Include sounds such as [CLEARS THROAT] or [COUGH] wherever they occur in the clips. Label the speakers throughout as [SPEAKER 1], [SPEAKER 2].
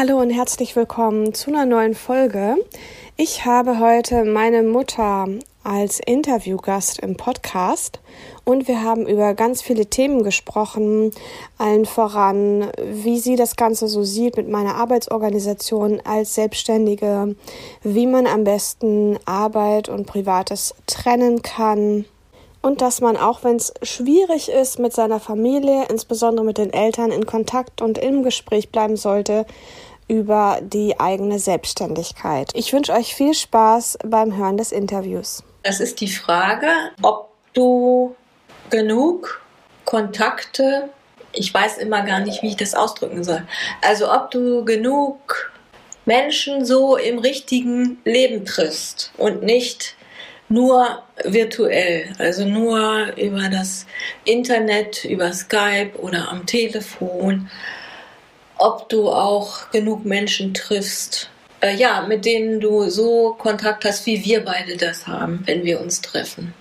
[SPEAKER 1] Hallo und herzlich willkommen zu einer neuen Folge. Ich habe heute meine Mutter als Interviewgast im Podcast und wir haben über ganz viele Themen gesprochen, allen voran, wie sie das Ganze so sieht mit meiner Arbeitsorganisation als Selbstständige, wie man am besten Arbeit und Privates trennen kann und dass man auch wenn es schwierig ist mit seiner Familie, insbesondere mit den Eltern in Kontakt und im Gespräch bleiben sollte, über die eigene Selbstständigkeit. Ich wünsche euch viel Spaß beim Hören des Interviews.
[SPEAKER 2] Das ist die Frage, ob du genug Kontakte, ich weiß immer gar nicht, wie ich das ausdrücken soll, also ob du genug Menschen so im richtigen Leben triffst und nicht nur virtuell, also nur über das Internet, über Skype oder am Telefon ob du auch genug Menschen triffst, äh, ja, mit denen du so Kontakt hast, wie wir beide das haben, wenn wir uns treffen.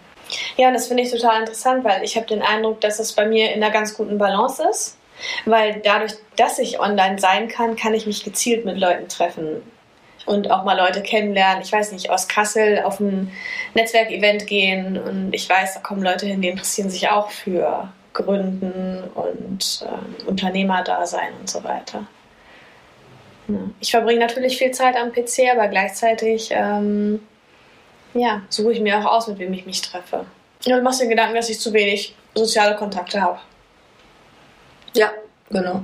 [SPEAKER 1] Ja, und das finde ich total interessant, weil ich habe den Eindruck, dass es bei mir in einer ganz guten Balance ist. Weil dadurch, dass ich online sein kann, kann ich mich gezielt mit Leuten treffen und auch mal Leute kennenlernen. Ich weiß nicht, aus Kassel auf ein Netzwerkevent gehen und ich weiß, da kommen Leute hin, die interessieren sich auch für gründen und äh, Unternehmerdasein und so weiter. Ja. Ich verbringe natürlich viel Zeit am PC, aber gleichzeitig ähm, ja, suche ich mir auch aus, mit wem ich mich treffe. Du machst dir Gedanken, dass ich zu wenig soziale Kontakte habe.
[SPEAKER 2] Ja, genau.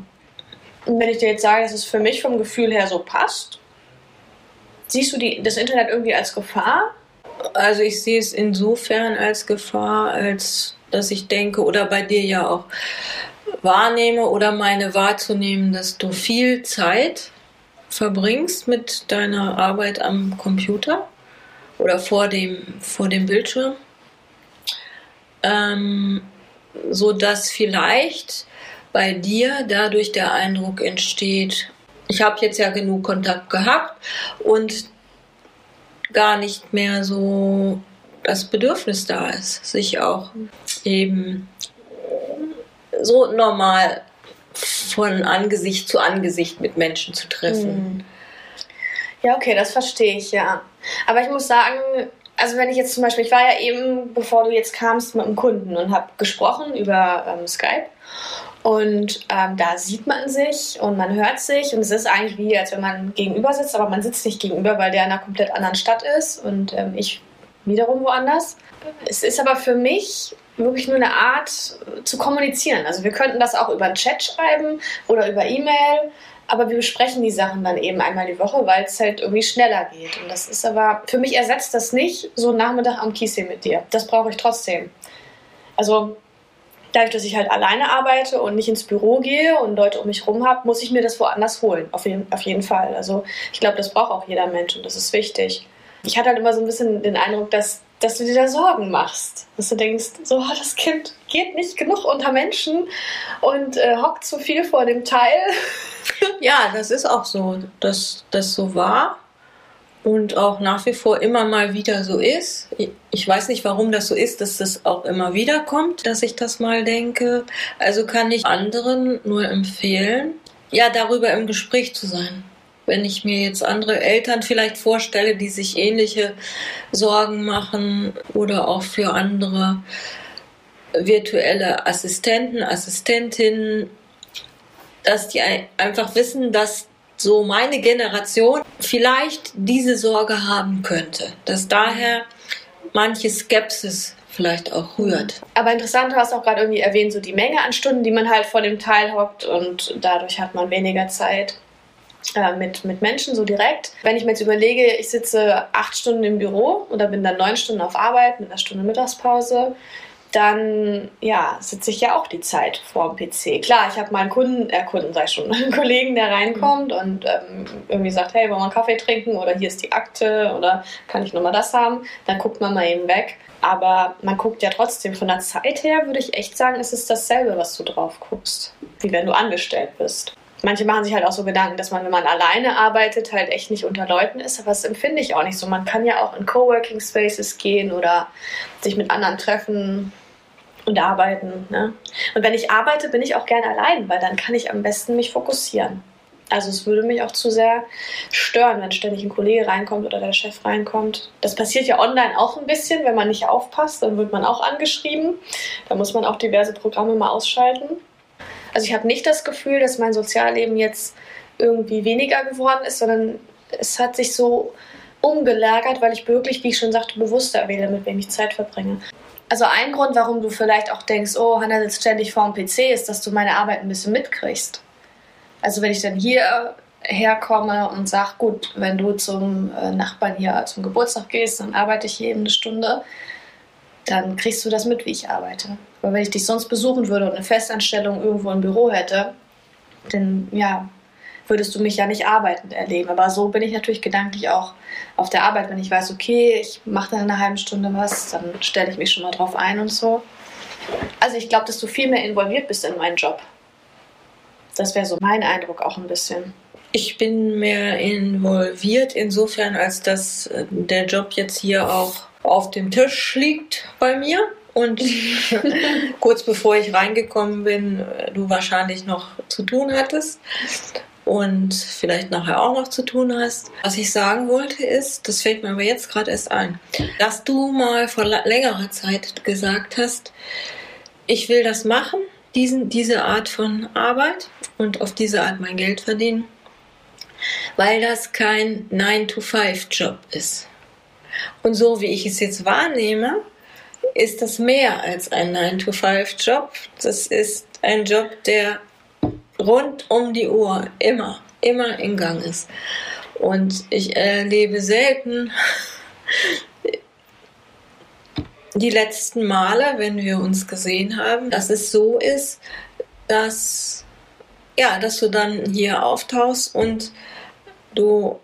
[SPEAKER 1] Und wenn ich dir jetzt sage, dass es für mich vom Gefühl her so passt, siehst du die, das Internet irgendwie als Gefahr?
[SPEAKER 2] Also ich sehe es insofern als Gefahr, als dass ich denke oder bei dir ja auch wahrnehme oder meine wahrzunehmen, dass du viel Zeit verbringst mit deiner Arbeit am Computer oder vor dem, vor dem Bildschirm, ähm, so vielleicht bei dir dadurch der Eindruck entsteht, ich habe jetzt ja genug Kontakt gehabt und gar nicht mehr so das Bedürfnis da ist, sich auch eben so normal von Angesicht zu Angesicht mit Menschen zu treffen. Hm.
[SPEAKER 1] Ja, okay, das verstehe ich, ja. Aber ich muss sagen, also wenn ich jetzt zum Beispiel, ich war ja eben, bevor du jetzt kamst, mit einem Kunden und habe gesprochen über ähm, Skype. Und ähm, da sieht man sich und man hört sich und es ist eigentlich wie, als wenn man gegenüber sitzt, aber man sitzt nicht gegenüber, weil der in einer komplett anderen Stadt ist und ähm, ich wiederum woanders. Es ist aber für mich wirklich nur eine Art zu kommunizieren. Also wir könnten das auch über einen Chat schreiben oder über E-Mail, aber wir besprechen die Sachen dann eben einmal die Woche, weil es halt irgendwie schneller geht. Und das ist aber, für mich ersetzt das nicht so einen Nachmittag am Kiesee mit dir. Das brauche ich trotzdem. Also dadurch, dass ich halt alleine arbeite und nicht ins Büro gehe und Leute um mich rum habe, muss ich mir das woanders holen. Auf jeden, auf jeden Fall. Also ich glaube, das braucht auch jeder Mensch und das ist wichtig ich hatte halt immer so ein bisschen den Eindruck, dass, dass du dir da Sorgen machst. Dass du denkst, so, oh, das Kind geht nicht genug unter Menschen und äh, hockt zu viel vor dem Teil. [LAUGHS]
[SPEAKER 2] ja, das ist auch so, dass das so war und auch nach wie vor immer mal wieder so ist. Ich weiß nicht, warum das so ist, dass das auch immer wieder kommt, dass ich das mal denke. Also kann ich anderen nur empfehlen, ja, darüber im Gespräch zu sein wenn ich mir jetzt andere Eltern vielleicht vorstelle, die sich ähnliche Sorgen machen oder auch für andere virtuelle Assistenten, Assistentinnen, dass die einfach wissen, dass so meine Generation vielleicht diese Sorge haben könnte, dass daher manche Skepsis vielleicht auch rührt.
[SPEAKER 1] Aber interessant, du hast auch gerade irgendwie erwähnt, so die Menge an Stunden, die man halt vor dem Teil hockt und dadurch hat man weniger Zeit äh, mit, mit Menschen so direkt. Wenn ich mir jetzt überlege, ich sitze acht Stunden im Büro oder bin dann neun Stunden auf Arbeit mit einer Stunde Mittagspause, dann ja, sitze ich ja auch die Zeit vor dem PC. Klar, ich habe mal einen Kunden, äh, Kunden sei schon, [LAUGHS] einen Kollegen, der reinkommt und ähm, irgendwie sagt, hey, wollen wir einen Kaffee trinken oder hier ist die Akte oder kann ich nochmal das haben? Dann guckt man mal eben weg. Aber man guckt ja trotzdem von der Zeit her, würde ich echt sagen, ist es dasselbe, was du drauf guckst, wie wenn du angestellt bist manche machen sich halt auch so Gedanken, dass man, wenn man alleine arbeitet, halt echt nicht unter Leuten ist. Aber das empfinde ich auch nicht so. Man kann ja auch in Coworking Spaces gehen oder sich mit anderen treffen und arbeiten. Ne? Und wenn ich arbeite, bin ich auch gerne allein, weil dann kann ich am besten mich fokussieren. Also es würde mich auch zu sehr stören, wenn ständig ein Kollege reinkommt oder der Chef reinkommt. Das passiert ja online auch ein bisschen, wenn man nicht aufpasst, dann wird man auch angeschrieben. Da muss man auch diverse Programme mal ausschalten. Also ich habe nicht das Gefühl, dass mein Sozialleben jetzt irgendwie weniger geworden ist, sondern es hat sich so umgelagert, weil ich wirklich, wie ich schon sagte, bewusster wähle, mit wem ich Zeit verbringe. Also ein Grund, warum du vielleicht auch denkst, oh, Hannah sitzt ständig vor dem PC, ist, dass du meine Arbeit ein bisschen mitkriegst. Also wenn ich dann hier herkomme und sage, gut, wenn du zum äh, Nachbarn hier zum Geburtstag gehst, dann arbeite ich hier eben eine Stunde, dann kriegst du das mit, wie ich arbeite. Weil wenn ich dich sonst besuchen würde und eine Festanstellung irgendwo im Büro hätte, dann ja, würdest du mich ja nicht arbeitend erleben. Aber so bin ich natürlich gedanklich auch auf der Arbeit, wenn ich weiß, okay, ich mache dann in einer halben Stunde was, dann stelle ich mich schon mal drauf ein und so. Also ich glaube, dass du viel mehr involviert bist in meinen Job. Das wäre so mein Eindruck auch ein bisschen.
[SPEAKER 2] Ich bin mehr involviert insofern, als dass äh, der Job jetzt hier auch auf dem Tisch liegt bei mir. Und [LAUGHS] kurz bevor ich reingekommen bin, äh, du wahrscheinlich noch zu tun hattest und vielleicht nachher auch noch zu tun hast. Was ich sagen wollte ist, das fällt mir aber jetzt gerade erst ein, dass du mal vor längerer Zeit gesagt hast, ich will das machen, diesen, diese Art von Arbeit und auf diese Art mein Geld verdienen, weil das kein 9-to-5-Job ist. Und so wie ich es jetzt wahrnehme, ist das mehr als ein 9-to-5-Job. Das ist ein Job, der rund um die Uhr immer, immer in Gang ist. Und ich erlebe selten [LAUGHS] die letzten Male, wenn wir uns gesehen haben, dass es so ist, dass ja, dass du dann hier auftauchst und du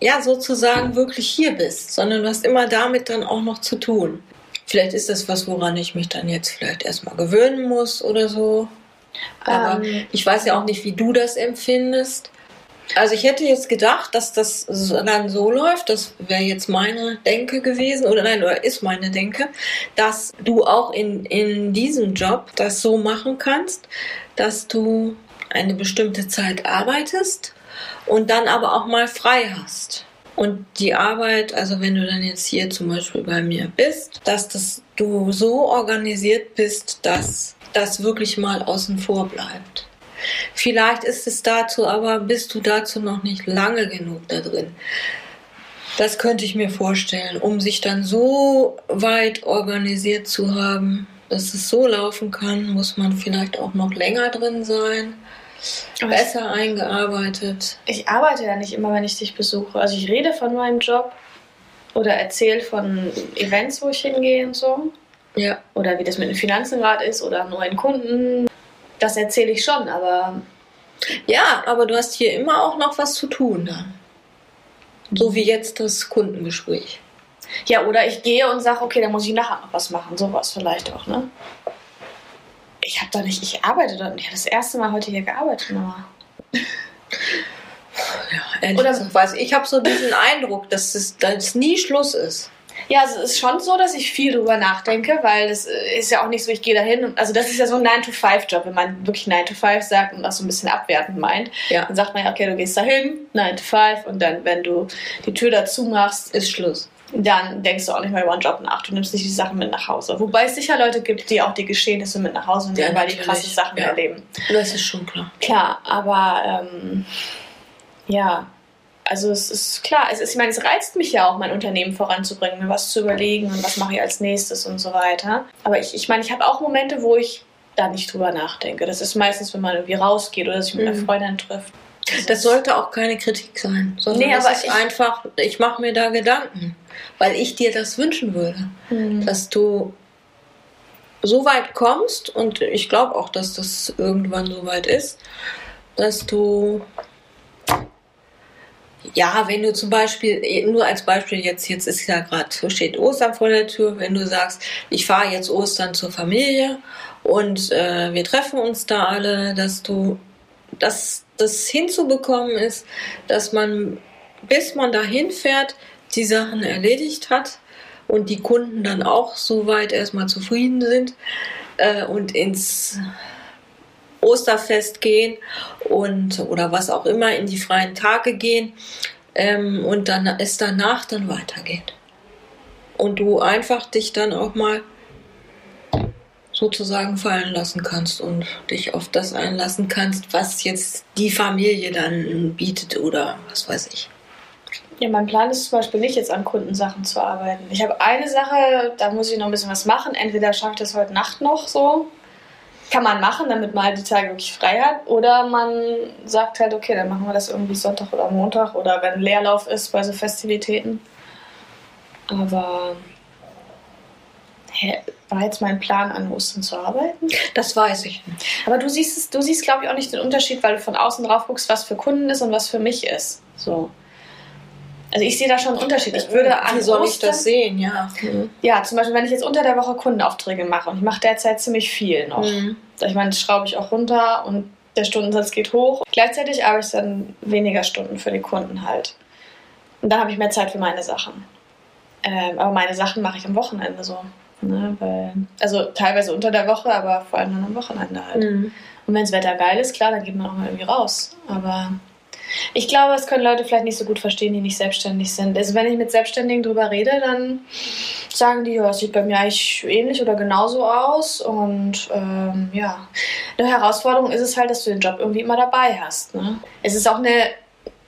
[SPEAKER 2] ja sozusagen wirklich hier bist, sondern du hast immer damit dann auch noch zu tun. Vielleicht ist das was, woran ich mich dann jetzt vielleicht erstmal gewöhnen muss oder so. Aber ähm, ich weiß ja auch nicht, wie du das empfindest. Also ich hätte jetzt gedacht, dass das dann so läuft, das wäre jetzt meine Denke gewesen, oder nein, oder ist meine Denke, dass du auch in, in diesem Job das so machen kannst, dass du eine bestimmte Zeit arbeitest und dann aber auch mal frei hast. Und die Arbeit, also wenn du dann jetzt hier zum Beispiel bei mir bist, dass das, du so organisiert bist, dass das wirklich mal außen vor bleibt. Vielleicht ist es dazu, aber bist du dazu noch nicht lange genug da drin. Das könnte ich mir vorstellen, um sich dann so weit organisiert zu haben, dass es so laufen kann, muss man vielleicht auch noch länger drin sein. Besser eingearbeitet.
[SPEAKER 1] Ich arbeite ja nicht immer, wenn ich dich besuche. Also ich rede von meinem Job oder erzähle von Events, wo ich hingehe und so.
[SPEAKER 2] Ja.
[SPEAKER 1] Oder wie das mit den Finanzen gerade ist oder neuen Kunden. Das erzähle ich schon, aber.
[SPEAKER 2] Ja, aber du hast hier immer auch noch was zu tun dann. So wie jetzt das Kundengespräch.
[SPEAKER 1] Ja, oder ich gehe und sage, okay, dann muss ich nachher noch was machen. Sowas vielleicht auch, ne? Ich habe da nicht, ich arbeite nicht. Ich habe das erste Mal heute hier gearbeitet, Mama.
[SPEAKER 2] Ja, Oder, gesagt, weiß ich, ich habe so diesen Eindruck, dass es, dass es nie Schluss ist.
[SPEAKER 1] Ja, also es ist schon so, dass ich viel drüber nachdenke, weil das äh, ist ja auch nicht so, ich gehe dahin und also das ist ja so ein 9-to-5-Job, wenn man wirklich 9-to-5 sagt und das so ein bisschen abwertend meint. Ja. Dann sagt man ja, okay, du gehst dahin, 9-to-5 und dann, wenn du die Tür dazu machst, ist Schluss dann denkst du auch nicht mehr über einen Job nach. Du nimmst nicht die Sachen mit nach Hause. Wobei es sicher Leute gibt, die auch die Geschehnisse mit nach Hause nehmen, ja, weil die krasse Sachen ja. erleben.
[SPEAKER 2] Das ist schon klar.
[SPEAKER 1] Klar, aber ähm, ja, also es ist klar, es ist, ich meine, es reizt mich ja auch, mein Unternehmen voranzubringen, mir was zu überlegen und was mache ich als nächstes und so weiter. Aber ich, ich meine, ich habe auch Momente, wo ich da nicht drüber nachdenke. Das ist meistens, wenn man irgendwie rausgeht oder sich mit einer mhm. Freundin trifft.
[SPEAKER 2] Das sollte auch keine Kritik sein, sondern nee, das ist ich, einfach, ich mache mir da Gedanken, weil ich dir das wünschen würde, mhm. dass du so weit kommst und ich glaube auch, dass das irgendwann so weit ist, dass du ja, wenn du zum Beispiel, nur als Beispiel jetzt, jetzt ist ja gerade, steht Ostern vor der Tür, wenn du sagst, ich fahre jetzt Ostern zur Familie und äh, wir treffen uns da alle, dass du dass das hinzubekommen ist, dass man, bis man dahin fährt, die Sachen erledigt hat und die Kunden dann auch soweit erstmal zufrieden sind äh, und ins Osterfest gehen und oder was auch immer in die freien Tage gehen ähm, und dann es danach dann weitergeht. Und du einfach dich dann auch mal sozusagen fallen lassen kannst und dich auf das einlassen kannst, was jetzt die Familie dann bietet oder was weiß ich.
[SPEAKER 1] Ja, mein Plan ist zum Beispiel nicht, jetzt an Kundensachen zu arbeiten. Ich habe eine Sache, da muss ich noch ein bisschen was machen. Entweder schaffe ich das heute Nacht noch so. Kann man machen, damit man halt die Tage wirklich frei hat. Oder man sagt halt, okay, dann machen wir das irgendwie Sonntag oder Montag oder wenn Leerlauf ist bei so Festivitäten. Aber war jetzt mein Plan, an Ostern zu arbeiten?
[SPEAKER 2] Das weiß ich.
[SPEAKER 1] Aber du siehst es, du siehst, glaube ich, auch nicht den Unterschied, weil du von außen drauf guckst, was für Kunden ist und was für mich ist. So. Also ich sehe da schon einen Unterschied. Ich würde
[SPEAKER 2] Wie
[SPEAKER 1] an
[SPEAKER 2] soll ich
[SPEAKER 1] Ostern,
[SPEAKER 2] das sehen? Ja. Mhm.
[SPEAKER 1] Ja, zum Beispiel, wenn ich jetzt unter der Woche Kundenaufträge mache und ich mache derzeit ziemlich viel noch.
[SPEAKER 2] Mhm.
[SPEAKER 1] Ich meine, das schraube ich auch runter und der Stundensatz geht hoch. Gleichzeitig arbeite ich dann weniger Stunden für die Kunden halt. Und dann habe ich mehr Zeit für meine Sachen. Ähm, aber meine Sachen mache ich am Wochenende so. Ne? Weil, also teilweise unter der Woche, aber vor allem dann am Wochenende halt.
[SPEAKER 2] Mhm.
[SPEAKER 1] Und wenn das Wetter geil ist, klar, dann geht man auch mal irgendwie raus. Aber ich glaube, es können Leute vielleicht nicht so gut verstehen, die nicht selbstständig sind. Also wenn ich mit Selbstständigen drüber rede, dann sagen die, ja, es sieht bei mir eigentlich ähnlich oder genauso aus. Und ähm, ja, eine Herausforderung ist es halt, dass du den Job irgendwie immer dabei hast. Ne? Es ist auch eine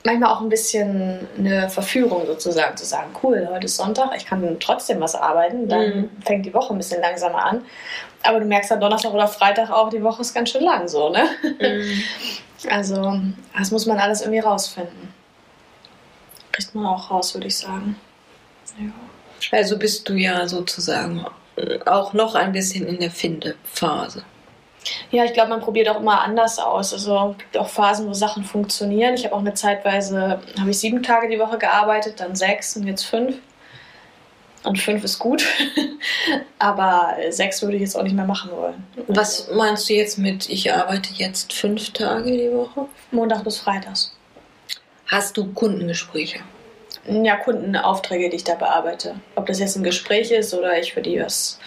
[SPEAKER 1] manchmal auch ein bisschen eine Verführung sozusagen, zu sagen, cool, heute ist Sonntag, ich kann trotzdem was arbeiten, dann
[SPEAKER 2] Mhm.
[SPEAKER 1] fängt die Woche ein bisschen langsamer an. Aber du merkst dann Donnerstag oder Freitag auch, die Woche ist ganz schön lang so, ne?
[SPEAKER 2] Mhm. [LAUGHS]
[SPEAKER 1] Also, das muss man alles irgendwie rausfinden. Kriegt man auch raus, würde ich sagen. Ja.
[SPEAKER 2] Also bist du ja sozusagen auch noch ein bisschen in der Findephase.
[SPEAKER 1] Ja, ich glaube, man probiert auch immer anders aus. Also es gibt auch Phasen, wo Sachen funktionieren. Ich habe auch eine Zeitweise, habe ich sieben Tage die Woche gearbeitet, dann sechs und jetzt fünf. Und fünf ist gut. [LAUGHS] Aber sechs würde ich jetzt auch nicht mehr machen wollen.
[SPEAKER 2] Was meinst du jetzt mit, ich arbeite jetzt fünf Tage die Woche?
[SPEAKER 1] Montag bis Freitags.
[SPEAKER 2] Hast du Kundengespräche?
[SPEAKER 1] Ja, Kundenaufträge, die ich da bearbeite. Ob das jetzt ein Gespräch ist oder ich für die was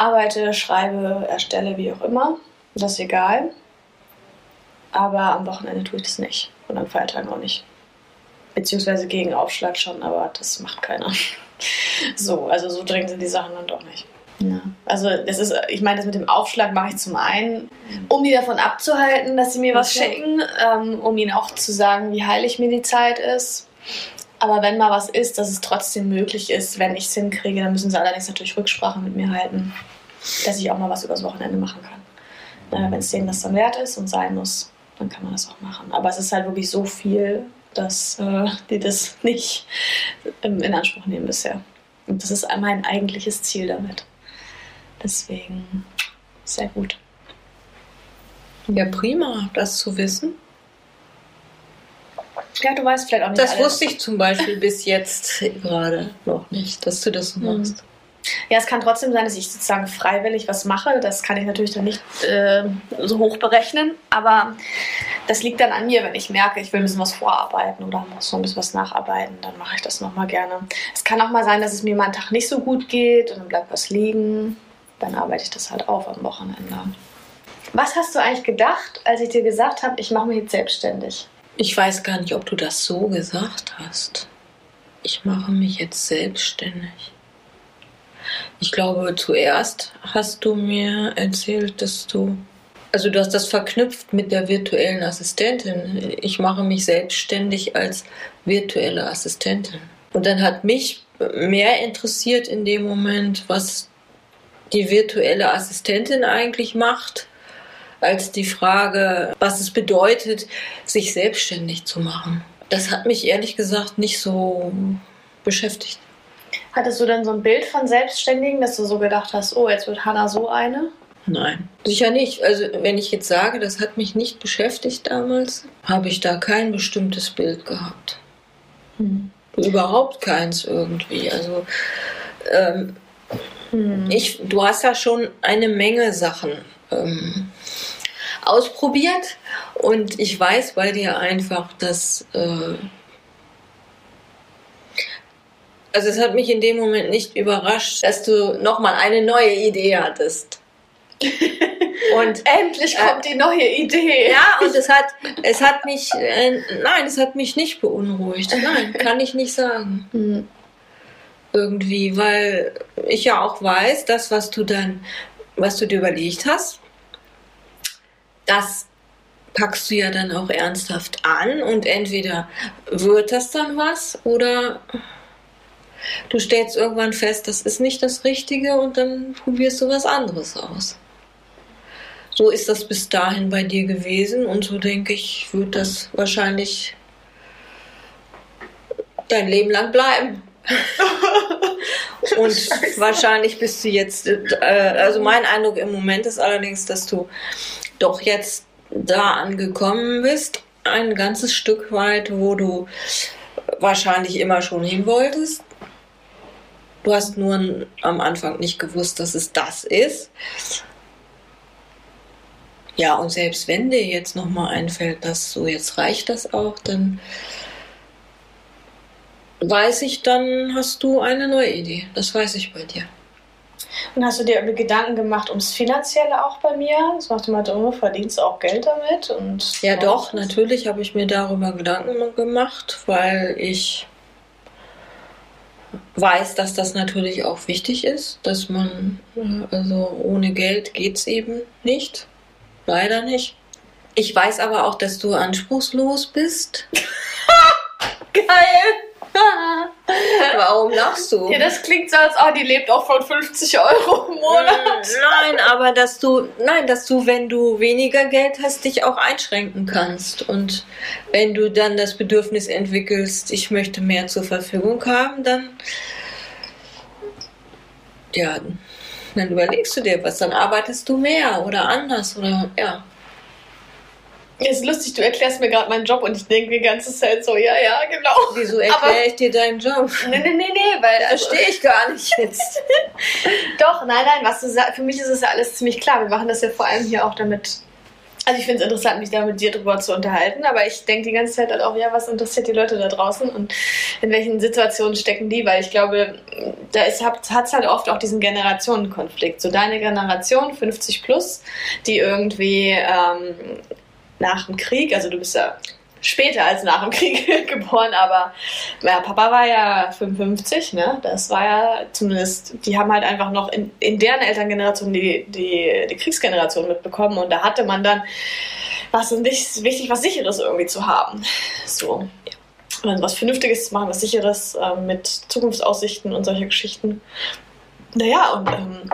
[SPEAKER 1] arbeite, schreibe, erstelle, wie auch immer. Das ist egal. Aber am Wochenende tue ich das nicht. Und an Feiertagen auch nicht. Beziehungsweise gegen Aufschlag schon, aber das macht keiner. [LAUGHS] So, also so dringend sind die Sachen dann doch nicht. Ja. Also das ist, ich meine, das mit dem Aufschlag mache ich zum einen, um die davon abzuhalten, dass sie mir was
[SPEAKER 2] Okay.
[SPEAKER 1] schicken, ähm, um ihnen auch zu sagen, wie heilig mir die Zeit ist. Aber wenn mal was ist, dass es trotzdem möglich ist, wenn ich es hinkriege, dann müssen sie allerdings natürlich Rücksprache mit mir halten, dass ich auch mal was übers Wochenende machen kann. Wenn es denen das dann wert ist und sein muss, dann kann man das auch machen. Aber es ist halt wirklich so viel, dass äh, die das [LAUGHS] nicht in Anspruch nehmen bisher. Und das ist mein eigentliches Ziel damit. Deswegen sehr gut.
[SPEAKER 2] Ja, prima, das zu wissen.
[SPEAKER 1] Ja, du weißt vielleicht auch nicht
[SPEAKER 2] Das
[SPEAKER 1] alles.
[SPEAKER 2] wusste ich zum Beispiel bis jetzt gerade noch nicht, dass du das
[SPEAKER 1] Mhm.
[SPEAKER 2] machst.
[SPEAKER 1] Ja, es kann trotzdem sein, dass ich sozusagen freiwillig was mache. Das kann ich natürlich dann nicht äh, so hoch berechnen. Aber das liegt dann an mir, wenn ich merke, ich will ein bisschen was vorarbeiten oder muss noch ein bisschen was nacharbeiten, dann mache ich das nochmal gerne. Es kann auch mal sein, dass es mir mal einen Tag nicht so gut geht und dann bleibt was liegen. Dann arbeite ich das halt auf am Wochenende. Was hast du eigentlich gedacht, als ich dir gesagt habe, ich mache mich jetzt selbstständig?
[SPEAKER 2] Ich weiß gar nicht, ob du das so gesagt hast. Ich mache mich jetzt selbstständig. Ich glaube, zuerst hast du mir erzählt, dass du. Also, du hast das verknüpft mit der virtuellen Assistentin. Ich mache mich selbstständig als virtuelle Assistentin. Und dann hat mich mehr interessiert in dem Moment, was die virtuelle Assistentin eigentlich macht, als die Frage, was es bedeutet, sich selbstständig zu machen. Das hat mich ehrlich gesagt nicht so beschäftigt.
[SPEAKER 1] Hattest du denn so ein Bild von Selbstständigen, dass du so gedacht hast, oh, jetzt wird Hannah so eine?
[SPEAKER 2] Nein, sicher nicht. Also wenn ich jetzt sage, das hat mich nicht beschäftigt damals, habe ich da kein bestimmtes Bild gehabt.
[SPEAKER 1] Hm.
[SPEAKER 2] Überhaupt keins irgendwie. Also ähm, ich, du hast ja schon eine Menge Sachen ähm, ausprobiert und ich weiß bei dir einfach, dass äh, also es hat mich in dem Moment nicht überrascht, dass du nochmal eine neue Idee hattest. [LAUGHS]
[SPEAKER 1] Und endlich kommt äh, die neue Idee.
[SPEAKER 2] Ja, und es hat, es hat mich, äh, nein, es hat mich nicht beunruhigt. Nein, kann ich nicht sagen. Mhm. [LAUGHS] Irgendwie, weil ich ja auch weiß, das, was du dann, was du dir überlegt hast, das packst du ja dann auch ernsthaft an und entweder wird das dann was oder du stellst irgendwann fest, das ist nicht das Richtige und dann probierst du was anderes aus. So ist das bis dahin bei dir gewesen und so denke ich, wird das wahrscheinlich dein Leben lang bleiben. [LAUGHS] und Scheiße. wahrscheinlich bist du jetzt, äh, also mein Eindruck im Moment ist allerdings, dass du doch jetzt da angekommen bist, ein ganzes Stück weit, wo du wahrscheinlich immer schon hin wolltest. Du hast nur am Anfang nicht gewusst, dass es das ist. Ja, und selbst wenn dir jetzt nochmal einfällt, dass so jetzt reicht das auch, dann weiß ich, dann hast du eine neue Idee. Das weiß ich bei dir.
[SPEAKER 1] Und hast du dir Gedanken gemacht ums Finanzielle auch bei mir? Das macht immer du verdienst du auch Geld damit? Und
[SPEAKER 2] ja, doch, natürlich habe ich mir darüber Gedanken gemacht, weil ich weiß, dass das natürlich auch wichtig ist, dass man, also ohne Geld geht es eben nicht. Leider nicht. Ich weiß aber auch, dass du anspruchslos bist. [LAUGHS]
[SPEAKER 1] Geil! [LAUGHS] [LAUGHS]
[SPEAKER 2] Warum lachst du?
[SPEAKER 1] Ja, das klingt so, als oh, die lebt auch von 50 Euro im Monat.
[SPEAKER 2] Nein, aber dass du, nein, dass du, wenn du weniger Geld hast, dich auch einschränken kannst. Und wenn du dann das Bedürfnis entwickelst, ich möchte mehr zur Verfügung haben, dann, ja, dann überlegst du dir was, dann arbeitest du mehr oder anders oder,
[SPEAKER 1] ja. Ist lustig, du erklärst mir gerade meinen Job und ich denke die ganze Zeit so, ja, ja, genau.
[SPEAKER 2] Wieso erkläre ich dir deinen Job?
[SPEAKER 1] Nee, nee, nee, nee, weil.
[SPEAKER 2] Also, Verstehe ich gar nicht jetzt. [LAUGHS]
[SPEAKER 1] Doch, nein, nein, was du sagst, für mich ist es ja alles ziemlich klar. Wir machen das ja vor allem hier auch damit. Also ich finde es interessant, mich da mit dir drüber zu unterhalten, aber ich denke die ganze Zeit halt auch, ja, was interessiert die Leute da draußen und in welchen Situationen stecken die, weil ich glaube, da hat es halt oft auch diesen Generationenkonflikt. So deine Generation, 50 plus, die irgendwie ähm, nach dem Krieg, also du bist ja später als nach dem Krieg [LAUGHS] geboren, aber ja, Papa war ja 55, ne? Das war ja zumindest, die haben halt einfach noch in, in deren Elterngeneration die, die, die Kriegsgeneration mitbekommen und da hatte man dann was nicht wichtig, was Sicheres irgendwie zu haben. So. Ja. Was Vernünftiges zu machen, was Sicheres äh, mit Zukunftsaussichten und solche Geschichten. Naja, und ähm,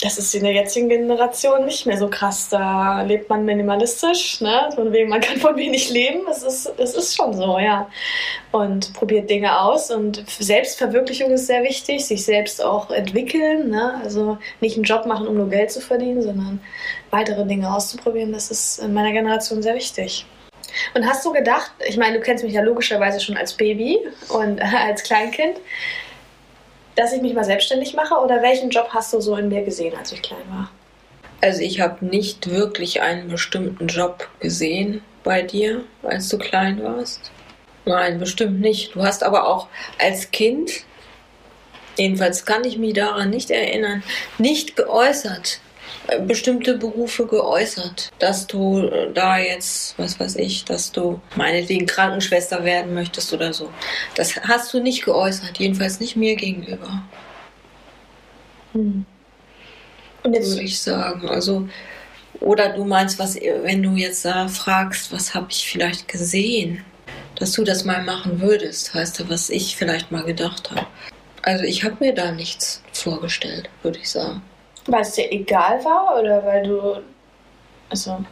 [SPEAKER 1] das ist in der jetzigen Generation nicht mehr so krass. Da lebt man minimalistisch, ne? Von wegen, man kann von wenig leben. Es ist, es ist schon so, ja. Und probiert Dinge aus. Und Selbstverwirklichung ist sehr wichtig, sich selbst auch entwickeln. Ne? Also nicht einen Job machen, um nur Geld zu verdienen, sondern weitere Dinge auszuprobieren. Das ist in meiner Generation sehr wichtig. Und hast du gedacht, ich meine, du kennst mich ja logischerweise schon als Baby und [LAUGHS] als Kleinkind dass ich mich mal selbstständig mache? Oder welchen Job hast du so in mir gesehen, als ich klein war?
[SPEAKER 2] Also ich habe nicht wirklich einen bestimmten Job gesehen bei dir, als du klein warst. Nein, bestimmt nicht. Du hast aber auch als Kind, jedenfalls kann ich mich daran nicht erinnern, nicht geäußert, bestimmte Berufe geäußert, dass du äh, da jetzt, was weiß ich, dass du meinetwegen Krankenschwester werden möchtest oder so. Das hast du nicht geäußert, jedenfalls nicht mir gegenüber. Hm. Und jetzt würde ich sagen, also oder du meinst, was, wenn du jetzt da fragst, was habe ich vielleicht gesehen, dass du das mal machen würdest, heißt ja, was ich vielleicht mal gedacht habe. Also ich habe mir da nichts vorgestellt, würde ich sagen.
[SPEAKER 1] Weil es dir egal war oder weil du. Also.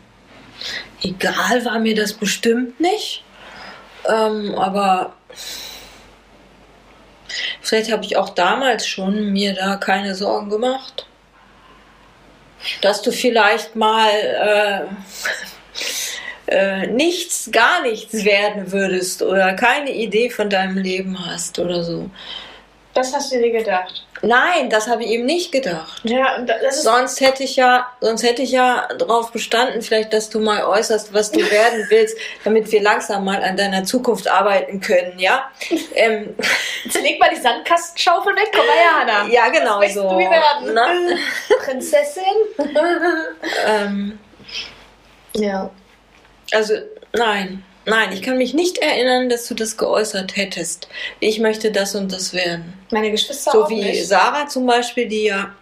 [SPEAKER 2] Egal war mir das bestimmt nicht. Ähm, aber vielleicht habe ich auch damals schon mir da keine Sorgen gemacht. Dass du vielleicht mal äh, [LAUGHS] äh, nichts, gar nichts werden würdest oder keine Idee von deinem Leben hast oder so.
[SPEAKER 1] Das hast du dir gedacht?
[SPEAKER 2] Nein, das habe ich ihm nicht gedacht.
[SPEAKER 1] Ja, und das ist
[SPEAKER 2] Sonst hätte ich ja, sonst hätte ich ja darauf bestanden, vielleicht, dass du mal äußerst, was du werden [LAUGHS] willst, damit wir langsam mal an deiner Zukunft arbeiten können, ja? Ähm, [LAUGHS]
[SPEAKER 1] Jetzt leg mal die Sandkastenschaufel weg, komm mal her, Hanna.
[SPEAKER 2] ja, genau
[SPEAKER 1] Was
[SPEAKER 2] so.
[SPEAKER 1] du werden?
[SPEAKER 2] Ne? [LAUGHS]
[SPEAKER 1] Prinzessin?
[SPEAKER 2] Ähm,
[SPEAKER 1] ja.
[SPEAKER 2] also, nein. Nein, ich kann mich nicht erinnern, dass du das geäußert hättest. Ich möchte das und das werden.
[SPEAKER 1] Meine Geschwister
[SPEAKER 2] So
[SPEAKER 1] auch
[SPEAKER 2] wie
[SPEAKER 1] nicht.
[SPEAKER 2] Sarah zum Beispiel, die ja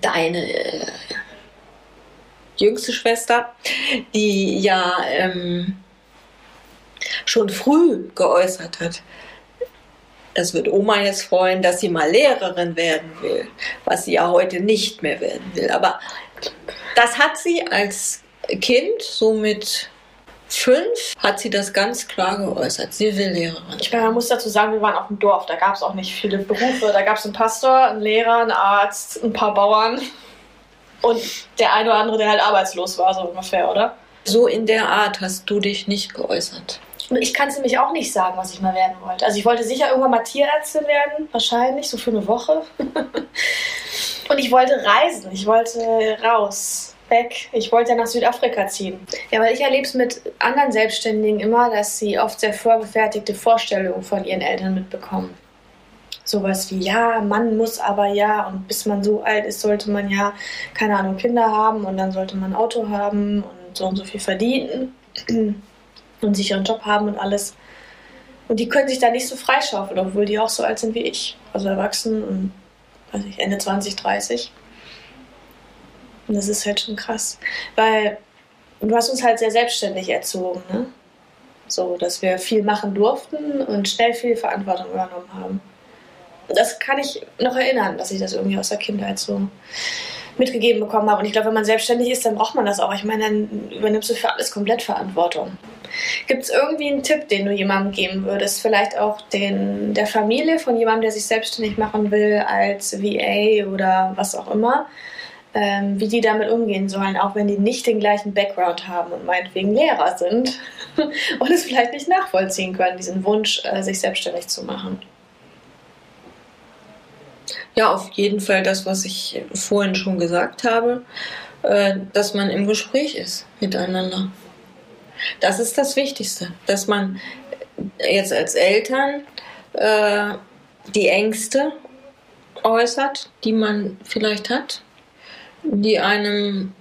[SPEAKER 2] deine äh, jüngste Schwester, die ja ähm, schon früh geäußert hat. Das wird Oma jetzt freuen, dass sie mal Lehrerin werden will, was sie ja heute nicht mehr werden will. Aber das hat sie als Kind, so mit fünf, hat sie das ganz klar geäußert. Sie will Lehrerin.
[SPEAKER 1] Ich meine, man muss dazu sagen, wir waren auf dem Dorf, da gab es auch nicht viele Berufe. Da gab es einen Pastor, einen Lehrer, einen Arzt, ein paar Bauern und der eine oder andere, der halt arbeitslos war, so ungefähr, oder?
[SPEAKER 2] So in der Art hast du dich nicht geäußert.
[SPEAKER 1] Und ich kann es nämlich auch nicht sagen, was ich mal werden wollte. Also ich wollte sicher irgendwann mal Tierärztin werden, wahrscheinlich, so für eine Woche. [LAUGHS] und ich wollte reisen, ich wollte raus, weg. Ich wollte ja nach Südafrika ziehen. Ja, weil ich erlebe es mit anderen Selbstständigen immer, dass sie oft sehr vorgefertigte Vorstellungen von ihren Eltern mitbekommen. Sowas wie, ja, Mann muss aber ja, und bis man so alt ist, sollte man ja, keine Ahnung, Kinder haben und dann sollte man ein Auto haben und so und so viel verdienen [CLEARS THROAT] und sicheren Job haben und alles. Und die können sich da nicht so freischaufeln, obwohl die auch so alt sind wie ich. Also erwachsen und, weiß ich, Ende 20, 30. Und das ist halt schon krass. Weil du hast uns halt sehr selbstständig erzogen, ne? So, dass wir viel machen durften und schnell viel Verantwortung übernommen haben. Das kann ich noch erinnern, dass ich das irgendwie aus der Kindheit so mitgegeben bekommen habe. Und ich glaube, wenn man selbstständig ist, dann braucht man das auch. Ich meine, dann übernimmst du für alles komplett Verantwortung. Gibt es irgendwie einen Tipp, den du jemandem geben würdest? Vielleicht auch den, der Familie von jemandem, der sich selbstständig machen will als VA oder was auch immer? Ähm, wie die damit umgehen sollen, auch wenn die nicht den gleichen Background haben und meinetwegen Lehrer sind [LAUGHS] und es vielleicht nicht nachvollziehen können, diesen Wunsch, äh, sich selbstständig zu machen.
[SPEAKER 2] Ja, auf jeden Fall das, was ich vorhin schon gesagt habe, äh, dass man im Gespräch ist miteinander. Das ist das Wichtigste, dass man jetzt als Eltern äh, die Ängste äußert, die man vielleicht hat, die einem,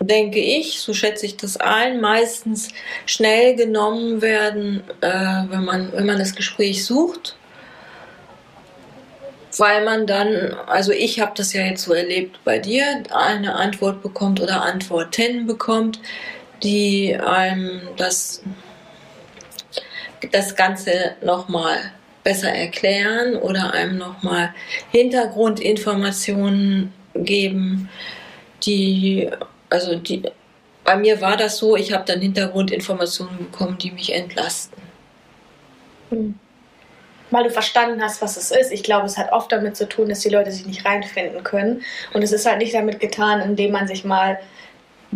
[SPEAKER 2] denke ich, so schätze ich das ein, meistens schnell genommen werden, äh, wenn, man, wenn man das Gespräch sucht. Weil man dann, also ich habe das ja jetzt so erlebt bei dir, eine Antwort bekommt oder Antworten bekommt, die einem das, das Ganze nochmal besser erklären oder einem nochmal Hintergrundinformationen geben, die, also die, bei mir war das so, ich habe dann Hintergrundinformationen bekommen, die mich entlasten.
[SPEAKER 1] weil du verstanden hast, was es ist. Ich glaube, es hat oft damit zu tun, dass die Leute sich nicht reinfinden können. Und es ist halt nicht damit getan, indem man sich mal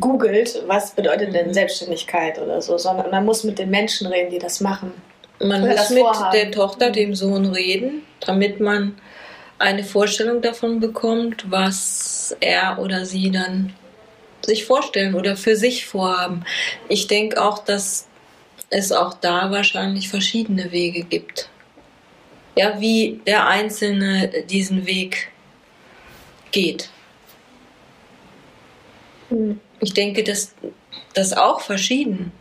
[SPEAKER 1] googelt, was bedeutet denn Selbstständigkeit oder so, sondern man muss mit den Menschen reden, die das machen.
[SPEAKER 2] Man muss mit der Tochter,
[SPEAKER 1] Mhm.
[SPEAKER 2] dem Sohn reden, damit man eine Vorstellung davon bekommt, was er oder sie dann sich vorstellen oder für sich vorhaben. Ich denke auch, dass es auch da wahrscheinlich verschiedene Wege gibt. Ja, wie der Einzelne diesen Weg geht.
[SPEAKER 1] Hm.
[SPEAKER 2] Ich denke, dass das auch verschieden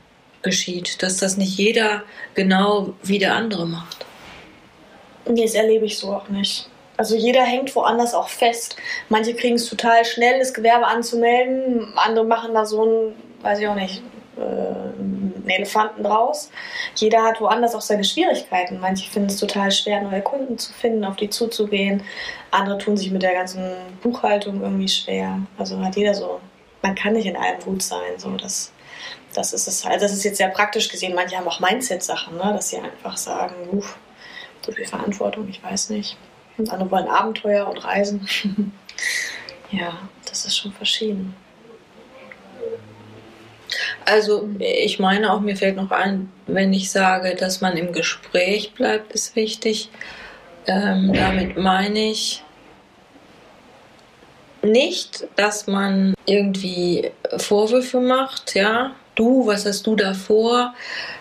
[SPEAKER 2] geschieht, dass das nicht jeder genau wie der andere macht.
[SPEAKER 1] Nee, das erlebe ich so auch nicht. Also jeder hängt woanders auch fest. Manche kriegen es total schnell, das Gewerbe anzumelden. Andere machen da so einen, weiß ich auch nicht, äh, einen Elefanten draus. Jeder hat woanders auch seine Schwierigkeiten. Manche finden es total schwer, neue Kunden zu finden, auf die zuzugehen. Andere tun sich mit der ganzen Buchhaltung irgendwie schwer. Also hat jeder so. Man kann nicht in allem gut sein. So, das, das ist es halt. Das ist jetzt sehr praktisch gesehen. Manche haben auch Mindset-Sachen, ne? dass sie einfach sagen, uff, so viel Verantwortung, ich weiß nicht. Und andere wollen Abenteuer und Reisen. [LAUGHS] ja, das ist schon verschieden.
[SPEAKER 2] Also ich meine auch, mir fällt noch ein, wenn ich sage, dass man im Gespräch bleibt, ist wichtig. Ähm, damit meine ich nicht, dass man irgendwie Vorwürfe macht, ja. Du, was hast du da vor?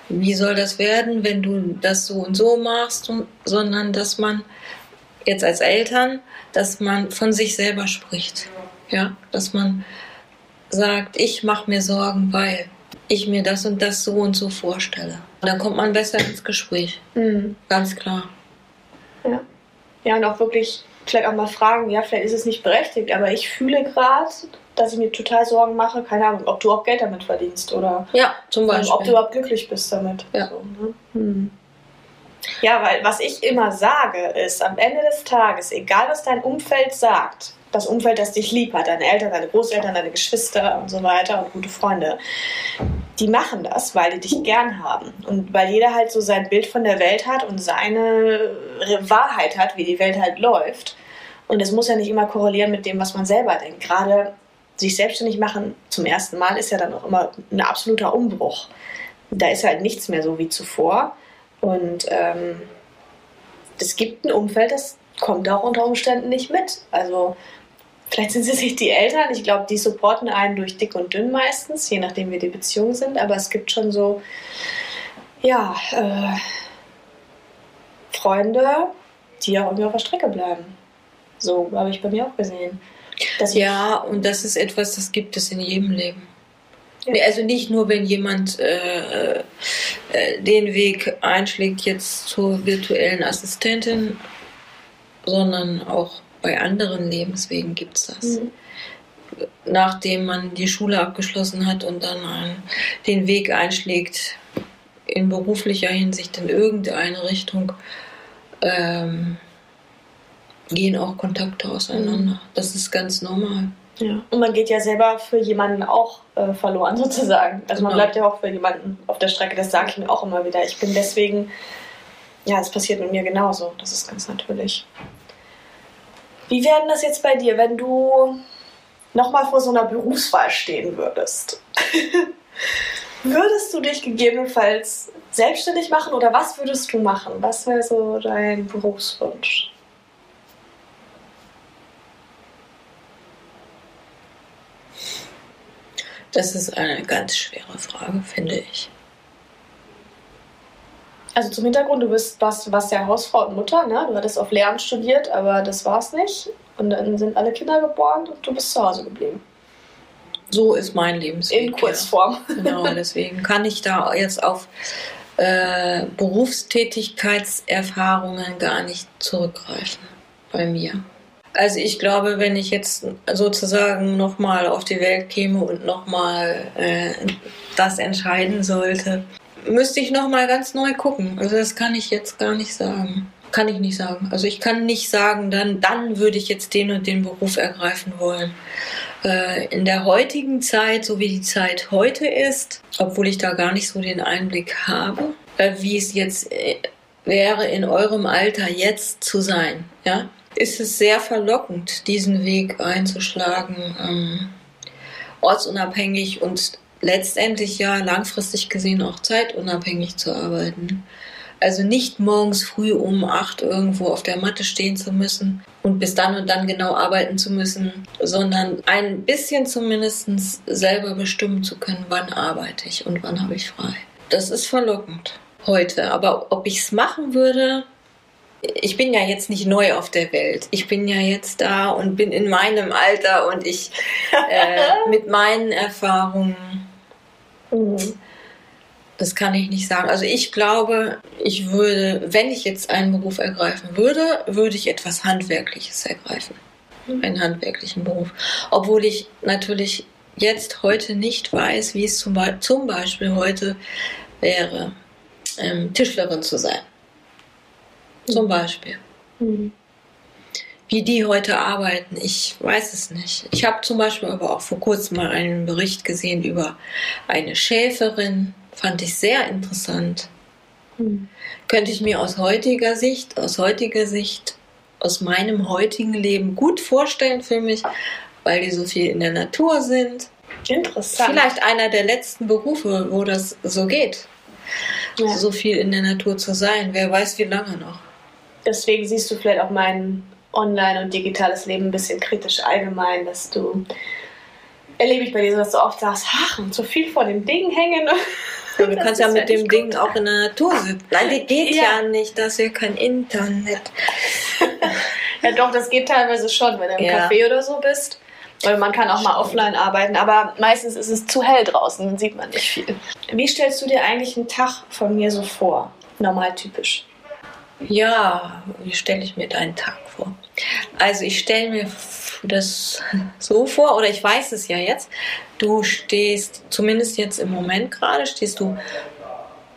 [SPEAKER 2] Wie soll das werden, wenn du das so und so machst? Und, sondern dass man jetzt als Eltern, dass man von sich selber spricht. Ja, dass man sagt, ich mache mir Sorgen, weil ich mir das und das so und so vorstelle. Und dann kommt man besser ins Gespräch.
[SPEAKER 1] Mhm.
[SPEAKER 2] Ganz klar.
[SPEAKER 1] Ja. Ja, und auch wirklich vielleicht auch mal fragen, ja, vielleicht ist es nicht berechtigt, aber ich fühle gerade, dass ich mir total Sorgen mache, keine Ahnung, ob du auch Geld damit verdienst oder
[SPEAKER 2] Ja, zum Beispiel.
[SPEAKER 1] ob du überhaupt glücklich bist damit.
[SPEAKER 2] Ja.
[SPEAKER 1] So, ne? hm. Ja, weil was ich immer sage, ist am Ende des Tages, egal was dein Umfeld sagt, das Umfeld, das dich lieb hat, deine Eltern, deine Großeltern, deine Geschwister und so weiter und gute Freunde, die machen das, weil die dich gern haben. Und weil jeder halt so sein Bild von der Welt hat und seine Wahrheit hat, wie die Welt halt läuft. Und es muss ja nicht immer korrelieren mit dem, was man selber denkt. Gerade sich selbstständig machen zum ersten Mal ist ja dann auch immer ein absoluter Umbruch. Da ist halt nichts mehr so wie zuvor. Und ähm, es gibt ein Umfeld, das kommt auch unter Umständen nicht mit. Also vielleicht sind sie sich [LAUGHS] die Eltern. Ich glaube, die supporten einen durch dick und dünn meistens, je nachdem wie die Beziehungen sind. Aber es gibt schon so, ja, äh, Freunde, die auch irgendwie auf der Strecke bleiben. So habe ich bei mir auch gesehen.
[SPEAKER 2] Ja, und das ist etwas, das gibt es in jedem Leben. Also nicht nur, wenn jemand äh, äh, den Weg einschlägt jetzt zur virtuellen Assistentin, sondern auch bei anderen Lebenswegen gibt es das.
[SPEAKER 1] Mhm.
[SPEAKER 2] Nachdem man die Schule abgeschlossen hat und dann ein, den Weg einschlägt in beruflicher Hinsicht in irgendeine Richtung, ähm, gehen auch Kontakte auseinander. Das ist ganz normal.
[SPEAKER 1] Ja. Und man geht ja selber für jemanden auch äh, verloren, sozusagen. Also man
[SPEAKER 2] Genau.
[SPEAKER 1] bleibt ja auch für jemanden auf der Strecke. Das sage ich mir auch immer wieder. Ich bin deswegen, ja, es passiert mit mir genauso. Das ist ganz natürlich. Wie wäre denn das jetzt bei dir, wenn du nochmal vor so einer Berufswahl stehen würdest? [LAUGHS] würdest du dich gegebenenfalls selbstständig machen oder was würdest du machen? Was wäre so dein Berufswunsch?
[SPEAKER 2] Das ist eine ganz schwere Frage, finde ich.
[SPEAKER 1] Also zum Hintergrund, du bist, warst, warst ja Hausfrau und Mutter, ne? Du hattest auf Lehramt studiert, aber das war's nicht. Und dann sind alle Kinder geboren und du bist zu Hause geblieben.
[SPEAKER 2] So ist mein Lebensweg.
[SPEAKER 1] In Kurzform.
[SPEAKER 2] Ja. [LAUGHS] Genau, deswegen kann ich da jetzt auf äh, Berufstätigkeitserfahrungen gar nicht zurückgreifen bei mir. Also ich glaube, wenn ich jetzt sozusagen nochmal auf die Welt käme und nochmal äh, das entscheiden sollte, müsste ich nochmal ganz neu gucken. Also das kann ich jetzt gar nicht sagen. Kann ich nicht sagen. Also ich kann nicht sagen, dann, dann würde ich jetzt den und den Beruf ergreifen wollen. Äh, in der heutigen Zeit, so wie die Zeit heute ist, obwohl ich da gar nicht so den Einblick habe, äh, wie es jetzt äh, wäre, in eurem Alter jetzt zu sein, ja, ist es sehr verlockend, diesen Weg einzuschlagen, ähm, ortsunabhängig und letztendlich ja langfristig gesehen auch zeitunabhängig zu arbeiten. Also nicht morgens früh um acht irgendwo auf der Matte stehen zu müssen und bis dann und dann genau arbeiten zu müssen, sondern ein bisschen zumindest selber bestimmen zu können, wann arbeite ich und wann habe ich frei. Das ist verlockend heute. Aber ob ich es machen würde, ich bin ja jetzt nicht neu auf der Welt. Ich bin ja jetzt da und bin in meinem Alter und ich äh, mit meinen Erfahrungen
[SPEAKER 1] Mhm.
[SPEAKER 2] das kann ich nicht sagen. Also ich glaube, ich würde, wenn ich jetzt einen Beruf ergreifen würde, würde ich etwas Handwerkliches ergreifen. Einen handwerklichen Beruf. Obwohl ich natürlich jetzt heute nicht weiß, wie es zum Beispiel heute wäre, ähm, Tischlerin zu sein. Zum Beispiel.
[SPEAKER 1] Mhm.
[SPEAKER 2] Wie die heute arbeiten, ich weiß es nicht. Ich habe zum Beispiel aber auch vor kurzem mal einen Bericht gesehen über eine Schäferin, fand ich sehr interessant.
[SPEAKER 1] Mhm.
[SPEAKER 2] Könnte ich mir aus heutiger Sicht, aus heutiger Sicht, aus meinem heutigen Leben gut vorstellen für mich, weil die so viel in der Natur sind.
[SPEAKER 1] Interessant.
[SPEAKER 2] Vielleicht einer der letzten Berufe, wo das so geht.
[SPEAKER 1] Ja.
[SPEAKER 2] So viel in der Natur zu sein. Wer weiß, wie lange noch.
[SPEAKER 1] Deswegen siehst du vielleicht auch mein Online- und digitales Leben ein bisschen kritisch allgemein, dass du erlebe ich bei dir so, dass du oft sagst, ach, und so viel vor dem Ding hängen.
[SPEAKER 2] Ja, [LAUGHS] du kannst ja mit dem Ding gut. auch in der Natur sitzen. Nein, das geht ja, ja nicht, dass wir kein Internet. [LAUGHS]
[SPEAKER 1] ja, doch, das geht teilweise schon, wenn du im ja. Café oder so bist. Weil man kann auch mal offline arbeiten, aber meistens ist es zu hell draußen, dann sieht man nicht viel. Wie stellst du dir eigentlich einen Tag von mir so vor? Normal typisch.
[SPEAKER 2] Ja, wie stelle ich mir deinen Tag vor? Also ich stelle mir das [LAUGHS] so vor, oder ich weiß es ja jetzt, du stehst, zumindest jetzt im Moment gerade, stehst du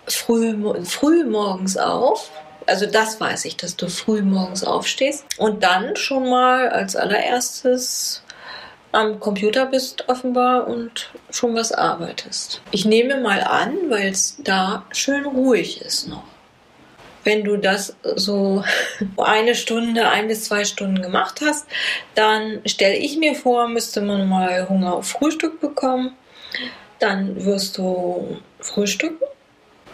[SPEAKER 2] früh, früh morgens auf. Also das weiß ich, dass du früh morgens aufstehst und dann schon mal als allererstes am Computer bist offenbar und schon was arbeitest. Ich nehme mal an, weil es da schön ruhig ist noch wenn du das so [LAUGHS] eine Stunde, ein bis zwei Stunden gemacht hast, dann stelle ich mir vor, müsste man mal Hunger auf Frühstück bekommen. Dann wirst du frühstücken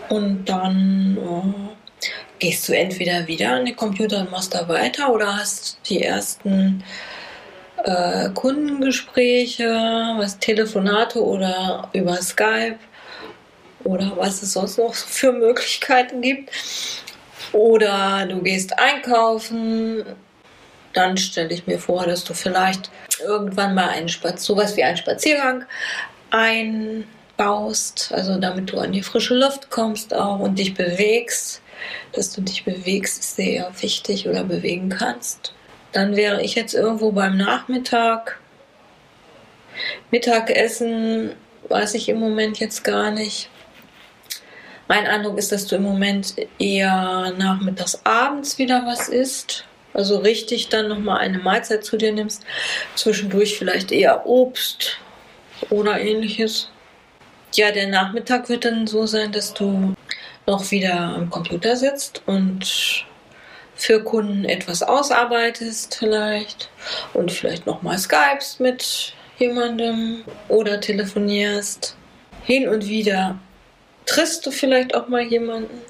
[SPEAKER 2] und dann äh, gehst du entweder wieder an den Computer und machst da weiter oder hast die ersten äh, Kundengespräche, was Telefonate oder über Skype oder was es sonst noch für Möglichkeiten gibt. Oder du gehst einkaufen, dann stelle ich mir vor, dass du vielleicht irgendwann mal einen Spaz sowas wie einen Spaziergang einbaust, also damit du an die frische Luft kommst auch und dich bewegst. Dass du dich bewegst, ist sehr wichtig oder bewegen kannst. Dann wäre ich jetzt irgendwo beim Nachmittag. Mittagessen weiß ich im Moment jetzt gar nicht. Mein Eindruck ist, dass du im Moment eher nachmittags, abends wieder was isst. Also richtig dann nochmal eine Mahlzeit zu dir nimmst. Zwischendurch vielleicht eher Obst oder ähnliches. Ja, der Nachmittag wird dann so sein, dass du noch wieder am Computer sitzt und für Kunden etwas ausarbeitest vielleicht und vielleicht nochmal skypest mit jemandem oder telefonierst. Hin und wieder triffst du vielleicht auch mal jemanden?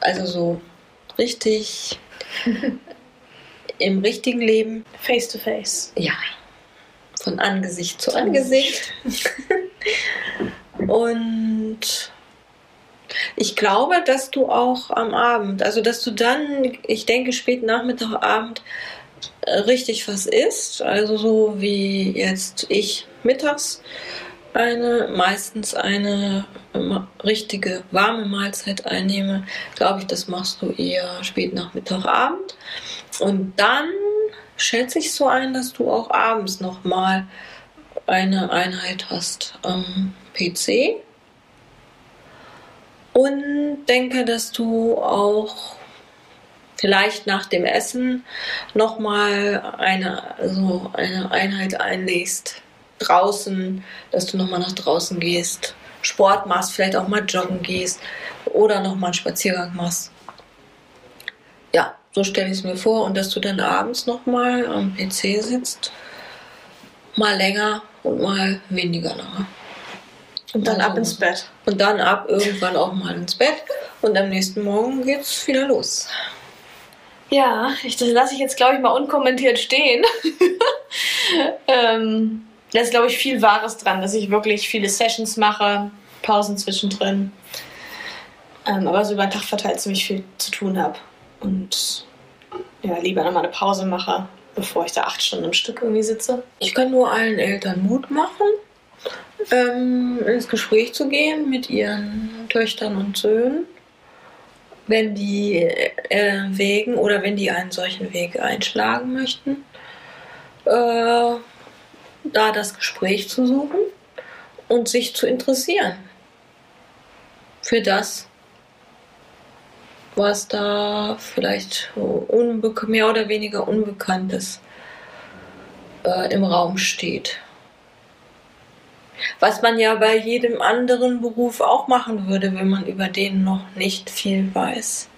[SPEAKER 2] Also so richtig [LAUGHS] im richtigen Leben.
[SPEAKER 1] Face to face.
[SPEAKER 2] Ja. Von Angesicht zu Angesicht. Und ich glaube, dass du auch am Abend, also dass du dann, ich denke, spät Nachmittag, Abend äh, richtig was isst. Also so wie jetzt ich mittags eine, meistens eine richtige warme Mahlzeit einnehme, glaube ich, das machst du eher spät Nachmittag, Abend. Und dann schätze ich so ein, dass du auch abends nochmal eine Einheit hast am PC. Und denke, dass du auch vielleicht nach dem Essen nochmal eine, also eine Einheit einlegst draußen, dass du nochmal nach draußen gehst, Sport machst, vielleicht auch mal joggen gehst oder nochmal einen Spaziergang machst. Ja, so stelle ich es mir vor und dass du dann abends nochmal am PC sitzt, mal länger und mal weniger lange.
[SPEAKER 1] Und dann also, ab ins Bett.
[SPEAKER 2] Und dann ab irgendwann auch mal ins Bett und am nächsten Morgen geht's wieder los.
[SPEAKER 1] Ja, ich, das lasse ich jetzt, glaube ich, mal unkommentiert stehen. [LAUGHS] ähm, da ist, glaube ich, viel Wahres dran, dass ich wirklich viele Sessions mache, Pausen zwischendrin. Ähm, aber so über den Tag verteilt ziemlich viel zu tun habe. Und ja, lieber nochmal eine Pause mache, bevor ich da acht Stunden am Stück irgendwie sitze.
[SPEAKER 2] Ich kann nur allen Eltern Mut machen, ähm, ins Gespräch zu gehen mit ihren Töchtern und Söhnen, wenn die äh, Wegen oder wenn die einen solchen Weg einschlagen möchten. Äh, da das Gespräch zu suchen und sich zu interessieren für das, was da vielleicht mehr oder weniger Unbekanntes äh, im Raum steht. Was man ja bei jedem anderen Beruf auch machen würde, wenn man über den noch nicht viel weiß.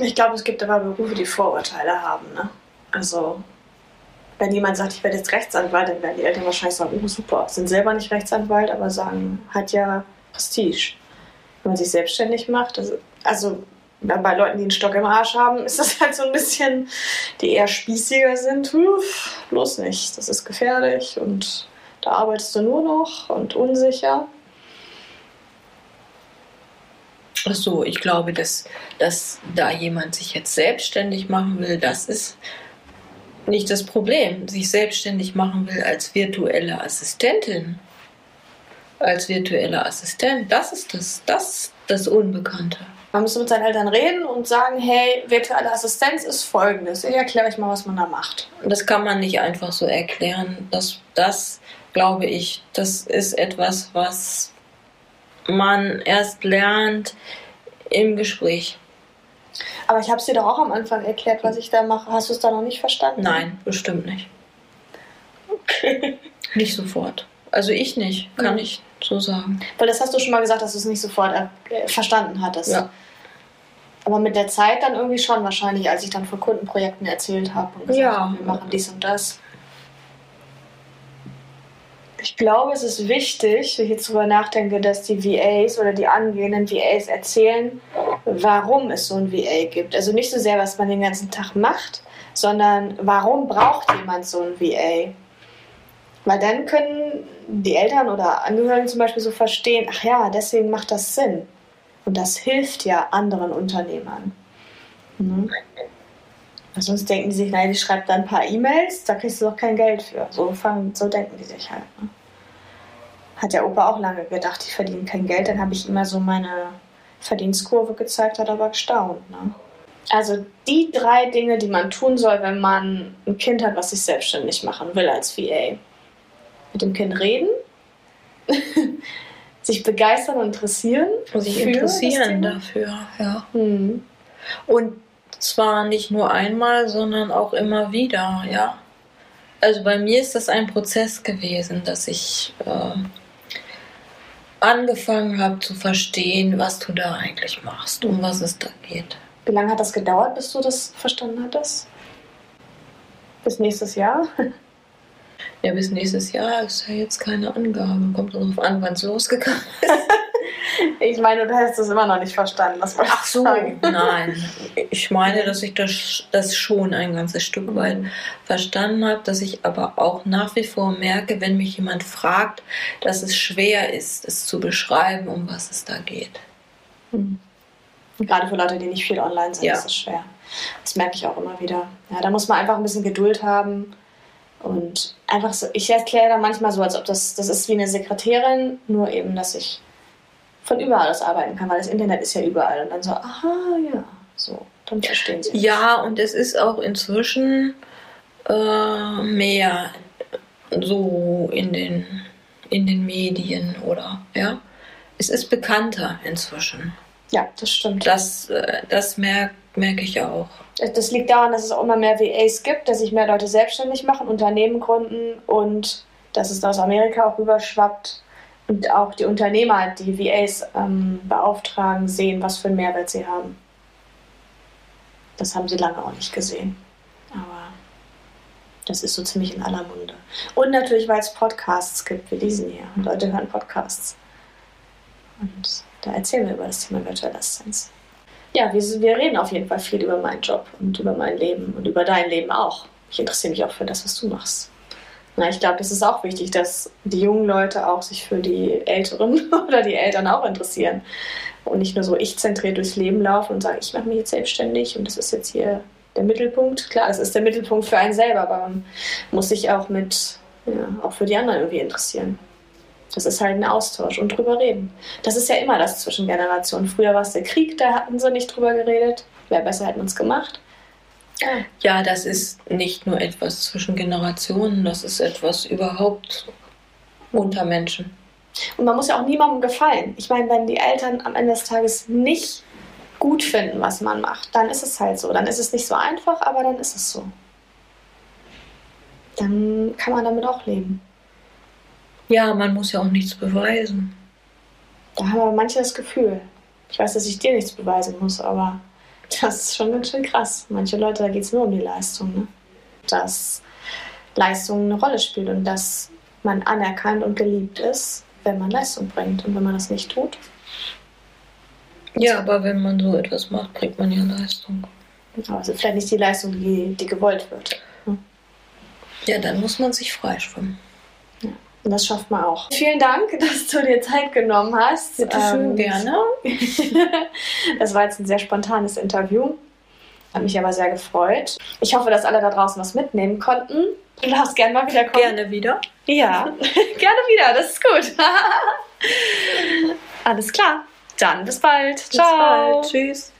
[SPEAKER 1] Ich glaube, es gibt aber Berufe, die Vorurteile haben. Ne? Also wenn jemand sagt, ich werde jetzt Rechtsanwalt, dann werden die Eltern wahrscheinlich sagen, oh super, sind selber nicht Rechtsanwalt, aber sagen, hat ja Prestige. Wenn man sich selbstständig macht, also, also bei Leuten, die einen Stock im Arsch haben, ist das [LAUGHS] halt so ein bisschen, die eher spießiger sind. Uff, bloß nicht, das ist gefährlich und da arbeitest du nur noch und unsicher.
[SPEAKER 2] Ach so, ich glaube, dass, dass da jemand sich jetzt selbstständig machen will, das ist nicht das Problem. Sich selbstständig machen will als virtuelle Assistentin. Als virtuelle Assistent, das ist das, das, das Unbekannte.
[SPEAKER 1] Man muss mit seinen Eltern reden und sagen, hey, virtuelle Assistenz ist folgendes. Ich erkläre euch mal, was man da macht.
[SPEAKER 2] Das kann man nicht einfach so erklären. Das, das glaube ich, das ist etwas, was man erst lernt im Gespräch.
[SPEAKER 1] Aber ich habe es dir doch auch am Anfang erklärt, was ich da mache. Hast du es da noch nicht verstanden?
[SPEAKER 2] Nein, bestimmt nicht. Okay. Nicht sofort. Also ich nicht, kann mhm. ich so sagen.
[SPEAKER 1] Weil das hast du schon mal gesagt, dass du es nicht sofort äh, verstanden hattest. Ja. Aber mit der Zeit dann irgendwie schon wahrscheinlich, als ich dann von Kundenprojekten erzählt habe und gesagt ja. habe, wir machen dies und das. Ich glaube, es ist wichtig, wenn ich jetzt darüber nachdenke, dass die VAs oder die angehenden VAs erzählen, warum es so ein VA gibt. Also nicht so sehr, was man den ganzen Tag macht, sondern warum braucht jemand so ein VA? Weil dann können die Eltern oder Angehörigen zum Beispiel so verstehen, ach ja, deswegen macht das Sinn. Und das hilft ja anderen Unternehmern. Mhm. Sonst denken die sich, naja, die schreibt dann ein paar E-Mails, da kriegst du doch kein Geld für. So, fangen, so denken die sich halt. Ne? Hat der Opa auch lange gedacht, ich verdiene kein Geld. Dann habe ich immer so meine Verdienstkurve gezeigt, hat aber gestaunt. Ne? Also die drei Dinge, die man tun soll, wenn man ein Kind hat, was sich selbstständig machen will als VA. Mit dem Kind reden, [LAUGHS] sich begeistern und interessieren.
[SPEAKER 2] Sich interessieren dafür, ja. Mhm. Und zwar nicht nur einmal, sondern auch immer wieder, ja. Also bei mir ist das ein Prozess gewesen, dass ich äh, angefangen habe zu verstehen, was du da eigentlich machst, um was es da geht.
[SPEAKER 1] Wie lange hat das gedauert, bis du das verstanden hattest? Bis nächstes Jahr? [LAUGHS]
[SPEAKER 2] Ja, bis nächstes Jahr ist ja jetzt keine Angabe. Kommt darauf an, wann es losgegangen [LAUGHS] ist.
[SPEAKER 1] Ich meine, du hast es immer noch nicht verstanden. Das
[SPEAKER 2] Ach so, sagen. nein. [LAUGHS] Ich meine, dass ich das, das schon ein ganzes Stück weit verstanden habe, dass ich aber auch nach wie vor merke, wenn mich jemand fragt, dass es schwer ist, es zu beschreiben, um was es da geht.
[SPEAKER 1] Mhm. Gerade für Leute, die nicht viel online sind, ja. ist es schwer. Das merke ich auch immer wieder. Ja, da muss man einfach ein bisschen Geduld haben und einfach so. Ich erkläre da manchmal so, als ob das, das ist wie eine Sekretärin, nur eben, dass ich von überall aus arbeiten kann, weil das Internet ist ja überall. Und dann so, aha, ja, so, dann verstehen sie.
[SPEAKER 2] Ja, und es ist auch inzwischen äh, mehr so in den, in den Medien oder, ja. Es ist bekannter inzwischen.
[SPEAKER 1] Ja, das stimmt.
[SPEAKER 2] Das, äh, das merke merk ich auch.
[SPEAKER 1] Das liegt daran, dass es auch immer mehr VAs gibt, dass sich mehr Leute selbstständig machen, Unternehmen gründen und dass es aus Amerika auch rüberschwappt und auch die Unternehmer, die VAs ähm, beauftragen, sehen, was für einen Mehrwert sie haben. Das haben sie lange auch nicht gesehen. Aber das ist so ziemlich in aller Munde. Und natürlich, weil es Podcasts gibt wie diesen hier. Und Leute hören Podcasts. Und da erzählen wir über das Thema virtuelle Assistenz. Ja, wir, wir reden auf jeden Fall viel über meinen Job und über mein Leben und über dein Leben auch. Ich interessiere mich auch für das, was du machst. Na, ich glaube, das ist auch wichtig, dass die jungen Leute auch sich für die Älteren [LAUGHS] oder die Eltern auch interessieren. Und nicht nur so ich-zentriert durchs Leben laufen und sagen, ich mache mich jetzt selbstständig und das ist jetzt hier der Mittelpunkt. Klar, das ist der Mittelpunkt für einen selber, aber man muss sich auch mit, ja, auch für die anderen irgendwie interessieren. Das ist halt ein Austausch und drüber reden. Das ist ja immer das zwischen Generationen. Früher war es der Krieg, da hatten sie nicht drüber geredet. Wäre besser, hätten es gemacht.
[SPEAKER 2] Ja. das ist nicht nur etwas zwischen Generationen, das ist etwas überhaupt unter Menschen.
[SPEAKER 1] Und man muss ja auch niemandem gefallen. Ich meine, wenn die Eltern am Ende des Tages nicht gut finden, was man macht, dann ist es halt so. Dann ist es nicht so einfach, aber dann ist es so. Dann kann man damit auch leben.
[SPEAKER 2] Ja, man muss ja auch nichts beweisen.
[SPEAKER 1] Da haben aber manche das Gefühl. Ich weiß, dass ich dir nichts beweisen muss, aber das ist schon ganz schön krass. Manche Leute, da geht es nur um die Leistung. Ne? Dass Leistung eine Rolle spielt und dass man anerkannt und geliebt ist, wenn man Leistung bringt. Und wenn man das nicht tut,
[SPEAKER 2] Ja, aber wenn man so etwas macht, bringt man ja Leistung.
[SPEAKER 1] Also vielleicht nicht die Leistung, die, die gewollt wird.
[SPEAKER 2] Ja, dann muss man sich freischwimmen.
[SPEAKER 1] Und das schafft man auch. Vielen Dank, [LAUGHS] dass du dir Zeit genommen hast.
[SPEAKER 2] Bitte schön,
[SPEAKER 1] Ähm,
[SPEAKER 2] gerne. [LAUGHS]
[SPEAKER 1] Das war jetzt ein sehr spontanes Interview. Hat mich aber sehr gefreut. Ich hoffe, dass alle da draußen was mitnehmen konnten. Du darfst gerne mal wieder kommen.
[SPEAKER 2] Gerne wieder.
[SPEAKER 1] Ja, [LAUGHS] gerne wieder. Das ist gut. Alles klar. Dann bis bald.
[SPEAKER 2] Bis bald. Tschüss.